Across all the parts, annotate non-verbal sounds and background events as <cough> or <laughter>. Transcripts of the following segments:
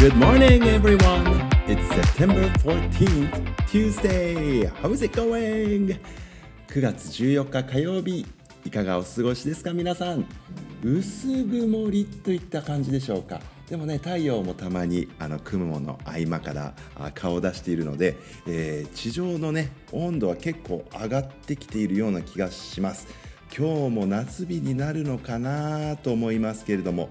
Good morning, everyone. It's September 14th, Tuesday. How's it going? 9月14日火曜日。いかがお過ごしですか皆さん？薄曇りといった感じでしょうか。でもね、太陽もたまにあの雲の合間から顔を出しているので、えー、地上のね、温度は結構上がってきているような気がします。今日も夏日になるのかなと思いますけれども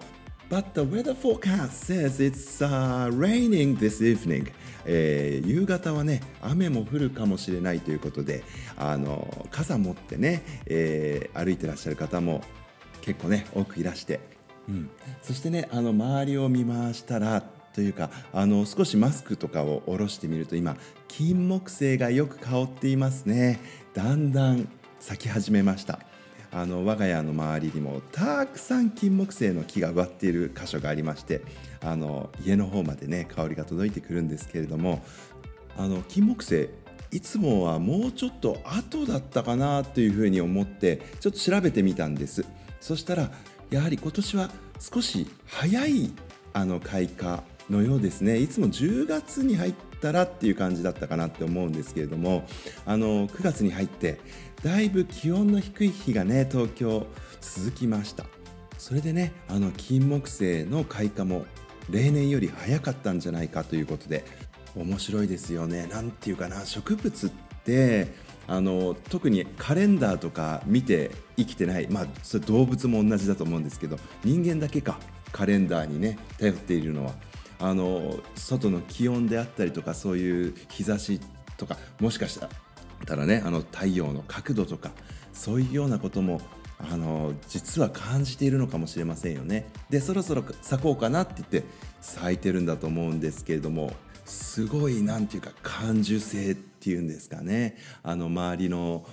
But the weather forecast says it's、uh, raining this evening、えー、夕方はね雨も降るかもしれないということであの傘持ってね、えー、歩いてらっしゃる方も結構ね多くいらして、うん、そしてねあの周りを見回したらというかあの少しマスクとかを下ろしてみると今金木犀がよく香っていますね。だんだん咲き始めました。あの我が家の周りにもたくさん金木犀の木が植わっている箇所がありましてあの家の方までね香りが届いてくるんですけれどもあの金木犀いつもはもうちょっと後だったかなというふうに思ってちょっと調べてみたんです。そしたらやはり今年は少し早いあの開花のようですね。いつも10月に入ったらっていう感じだったかなって思うんですけれどもあの9月に入ってだいぶ気温の低い日がね東京続きました。それでねあの金木犀の開花も例年より早かったんじゃないかということで面白いですよね。なんていうかな植物ってあの特にカレンダーとか見て生きてないまあそれ動物も同じだと思うんですけど人間だけかカレンダーにね頼っているのは。あの外の気温であったりとかそういう日差しとかもしかしたらねあの太陽の角度とかそういうようなこともあの実は感じているのかもしれませんよね。でそろそろ咲こうかなって言って咲いてるんだと思うんですけれどもすごい何て言うか感受性っていうんですかねあの周りの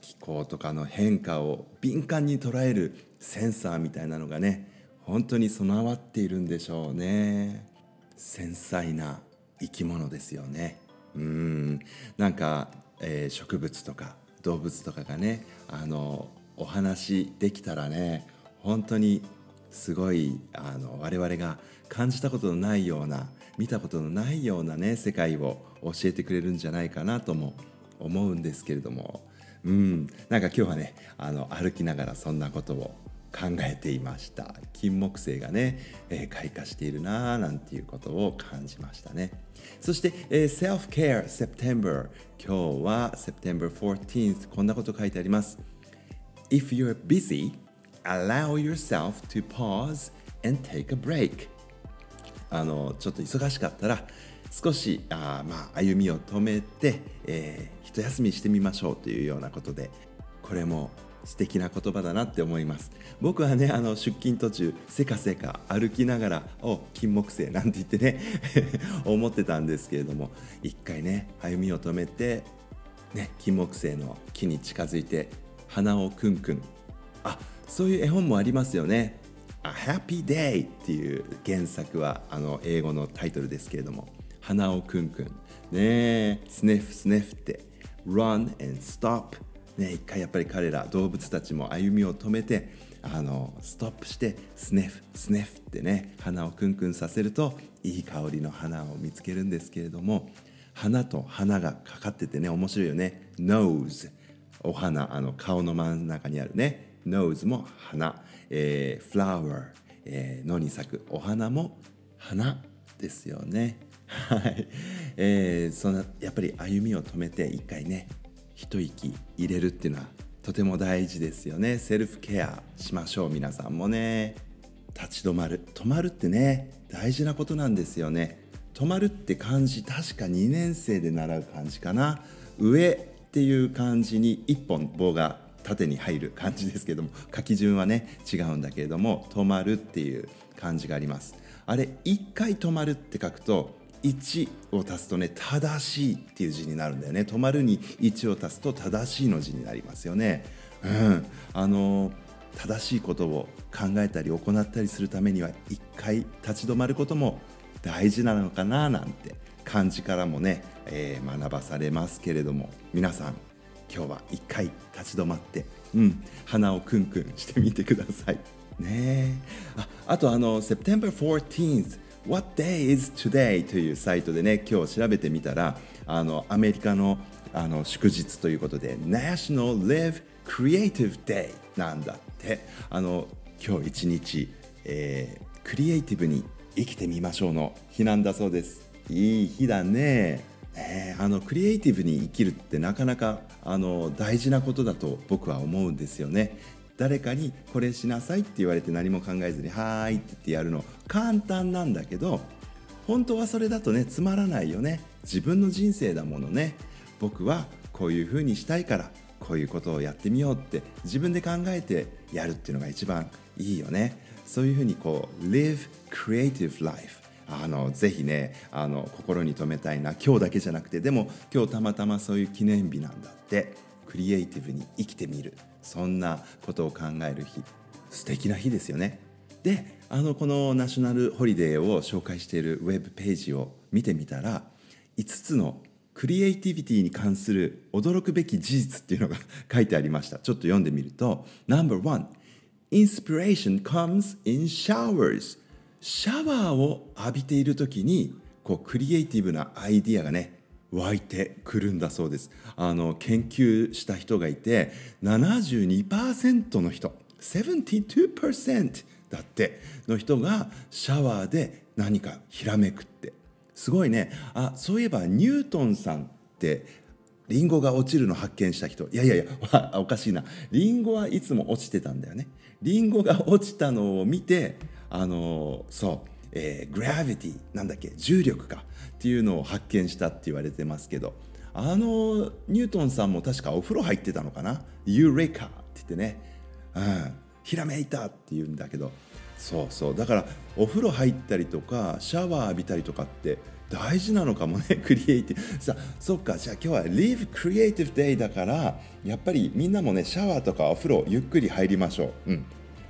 気候とかの変化を敏感に捉えるセンサーみたいなのがね本当に備わっているんでしょうね。繊細な生き物ですよね。うん。なんか、えー、植物とか動物とかがねあのお話できたらね本当にすごいあの我々が感じたことのないような見たことのないようなね世界を教えてくれるんじゃないかなとも思うんですけれども。うん。なんか今日はねあの歩きながらそんなことを考えていました。金木犀がね、えー、開花しているなーなんていうことを感じましたね。そして、えー、Self Care September 今日は September 14th こんなこと書いてあります。If you're busy allow yourself to pause and take a break あのちょっと忙しかったら少しあまあ歩みを止めて、えー、一休みしてみましょうというようなことでこれも素敵な言葉だなって思います。僕はねあの出勤途中せかせか歩きながら「お金木犀」なんて言ってね <laughs> 思ってたんですけれども一回ね歩みを止めて、ね、金木犀の木に近づいて鼻をクンクンあそういう絵本もありますよね「A Happy Day」っていう原作はあの英語のタイトルですけれども鼻をクンクン。ねスネフスネフって Run and stop ね、一回やっぱり彼ら動物たちも歩みを止めてあのストップしてスネフスネフってね鼻をクンクンさせるといい香りの花を見つけるんですけれども花と花がかかっててね面白いよね。nose お花あの顔の真ん中にあるね。nose も花、えー、flower、えー、野に咲く。お花も花ですよね。はい、えー、そのやっぱり歩みを止めて一回ね一息入れるっていうのはとても大事ですよね。セルフケアしましょう皆さんもね。立ち止まる。止まるってね大事なことなんですよね。止まるって漢字確か2年生で習う漢字かな。上っていう漢字に1本棒が縦に入る漢字ですけども書き順はね違うんだけれども止まるっていう漢字があります。あれ1回止まるって書くと1を足すとね正しいっていう字になるんだよね。止まるに1を足すと正しいの字になりますよね。うん。あの正しいことを考えたり行ったりするためには一回立ち止まることも大事なのかななんて漢字からもね、えー、学ばされますけれども。皆さん今日は一回立ち止まって、うん、鼻をクンクンしてみてください。ねああとあの September 14th What day is today? というサイトでね今日調べてみたらあのアメリカのあの祝日ということで National Live Creative Day なんだって。あの今日一日、えー、クリエイティブに生きてみましょうの日なんだそうです。いい日だね。えー、あのクリエイティブに生きるってなかなかあの大事なことだと僕は思うんですよね。誰かにこれしなさいって言われて何も考えずに「はーい」って言ってやるの簡単なんだけど本当はそれだとねつまらないよね。自分の人生だものね。僕はこういうふうにしたいからこういうことをやってみようって自分で考えてやるっていうのが一番いいよね。そういうふうにこう live creative life あのぜひねあの心に留めたいな。今日だけじゃなくてでも今日たまたまそういう記念日なんだって。クリエイティブに生きてみる。そんなことを考える日。素敵な日ですよね。であのこのナショナルホリデーを紹介しているウェブページを見てみたら5つのクリエイティビティに関する驚くべき事実っていうのが書いてありました。ちょっと読んでみると No.1 Inspiration comes in showers シャワーを浴びている時にこうクリエイティブなアイディアがね湧いてくるんだそうです。あの研究した人がいて72%の人72%だっての人がシャワーで何かひらめくって。すごいね。あそういえばニュートンさんってリンゴが落ちるの発見した人。いやいやいや <laughs> おかしいな。リンゴはいつも落ちてたんだよね。リンゴが落ちたのを見てあのそう、えー、グラビティなんだっけ？重力かっていうのを発見したって言われてますけど。あのニュートンさんも確かお風呂入ってたのかな？ユーレカって言ってね、うん、ひらめいたって言うんだけど。そうそう。だからお風呂入ったりとかシャワー浴びたりとかって大事なのかもね。<laughs> クリエイティブ。さあそっか。じゃあ今日は Live Creative Day だからやっぱりみんなもねシャワーとかお風呂ゆっくり入りましょう、うん、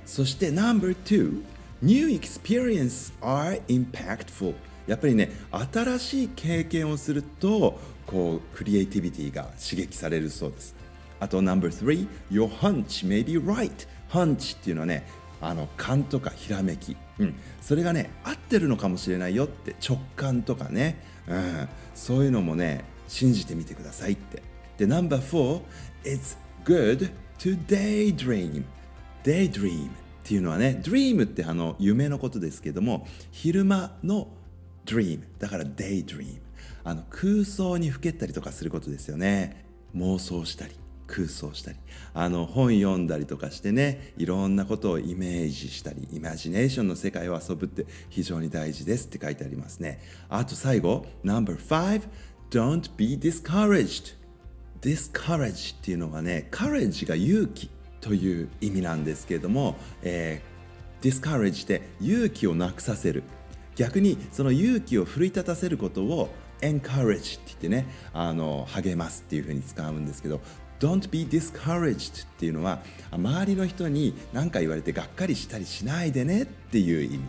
そして No.2 New experience are impactful. やっぱりね新しい経験をするとこうクリエイティビティが刺激されるそうです。あと No.3 Your hunch may be right. ハンチっていうのはねあの勘とかひらめき、うん、それがね合ってるのかもしれないよって直感とかね、うん、そういうのもね信じてみてくださいって。で No.4 It's good to daydream. daydream. っていうのはね dream ってあの夢のことですけども昼間の dream だから daydream あの空想にふけったりとかすることですよね。妄想したり空想したり。あの本読んだりとかしてねいろんなことをイメージしたりイマジネーションの世界を遊ぶって非常に大事ですって書いてありますね。あと最後 No.5 Don't be discouraged discourage っていうのはね courage が勇気。という意味なんですけれども、えー、discourage で勇気をなくさせる逆にその勇気を奮い立たせることを encourage って言ってねあの励ますっていうふうに使うんですけど Don't be discouraged っていうのは周りの人に何か言われてがっかりしたりしないでねっていう意味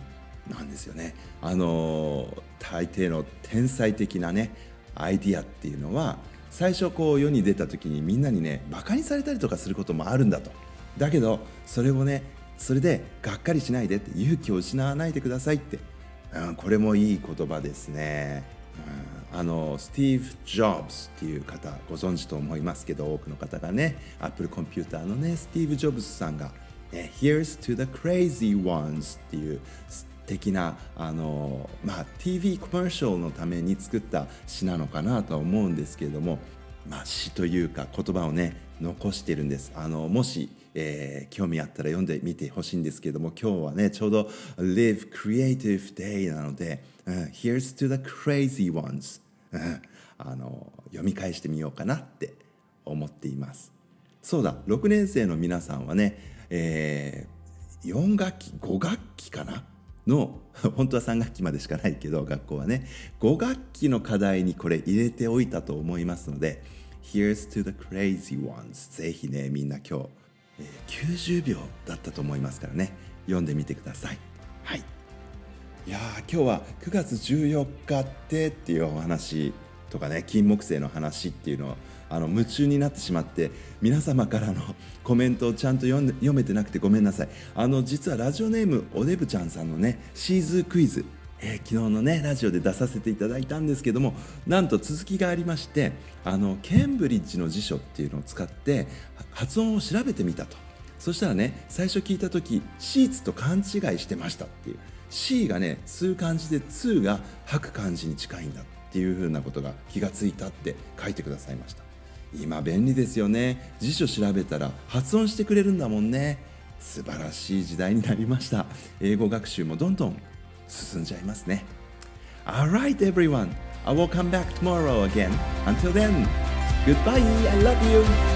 なんですよね。あの大抵の天才的なねアイディアっていうのは最初こう世に出た時にみんなにねバカにされたりとかすることもあるんだと。だけどそれをねそれでがっかりしないでって勇気を失わないでくださいって、うん、これもいい言葉ですね。うんあのスティーブ・ジョブズっていう方ご存知と思いますけど多くの方がねアップルコンピューターのねスティーブ・ジョブズさんが、Here's to the crazy ones っていう敵なあの、まあ、TV コマーシャルのために作った詩なのかなとは思うんですけれども、まあ、詩というか言葉をね残してるんです。あのもし、えー、興味あったら読んでみてほしいんですけれども今日はねちょうど Live Creative Day なので、uh, Here's to the crazy ones、あの読み返してみようかなって思っています。そうだ6年生の皆さんはね、えー、4学期5学期かなの <laughs> 本当は3学期までしかないけど学校はね。5学期の課題にこれ入れておいたと思いますので Here's to the crazy ones ぜひねみんな今日、え、90秒だったと思いますからね。読んでみてください。はい。いや今日は9月14日ってっていうお話とかね金木犀の話っていうのをあの夢中になってしまって皆様からの <laughs> コメントをちゃんと読んで読めてなくてごめんなさい。あの実はラジオネームおデブちゃんさんのねシーズークイズ。えー、昨日のねラジオで出させていただいたんですけどもなんと続きがありましてあのケンブリッジの辞書っていうのを使って発音を調べてみたと。そしたらね最初聞いた時シーツと勘違いしてましたっていう。C がね吸う漢字で2が吐く漢字に近いんだって。っていうふうなことが気がついたって書いてくださいました。今便利ですよね。辞書調べたら発音してくれるんだもんね。素晴らしい時代になりました。英語学習もどんどん進んじゃいますね。Alright everyone. I will come back tomorrow again. Until then Goodbye. I love you.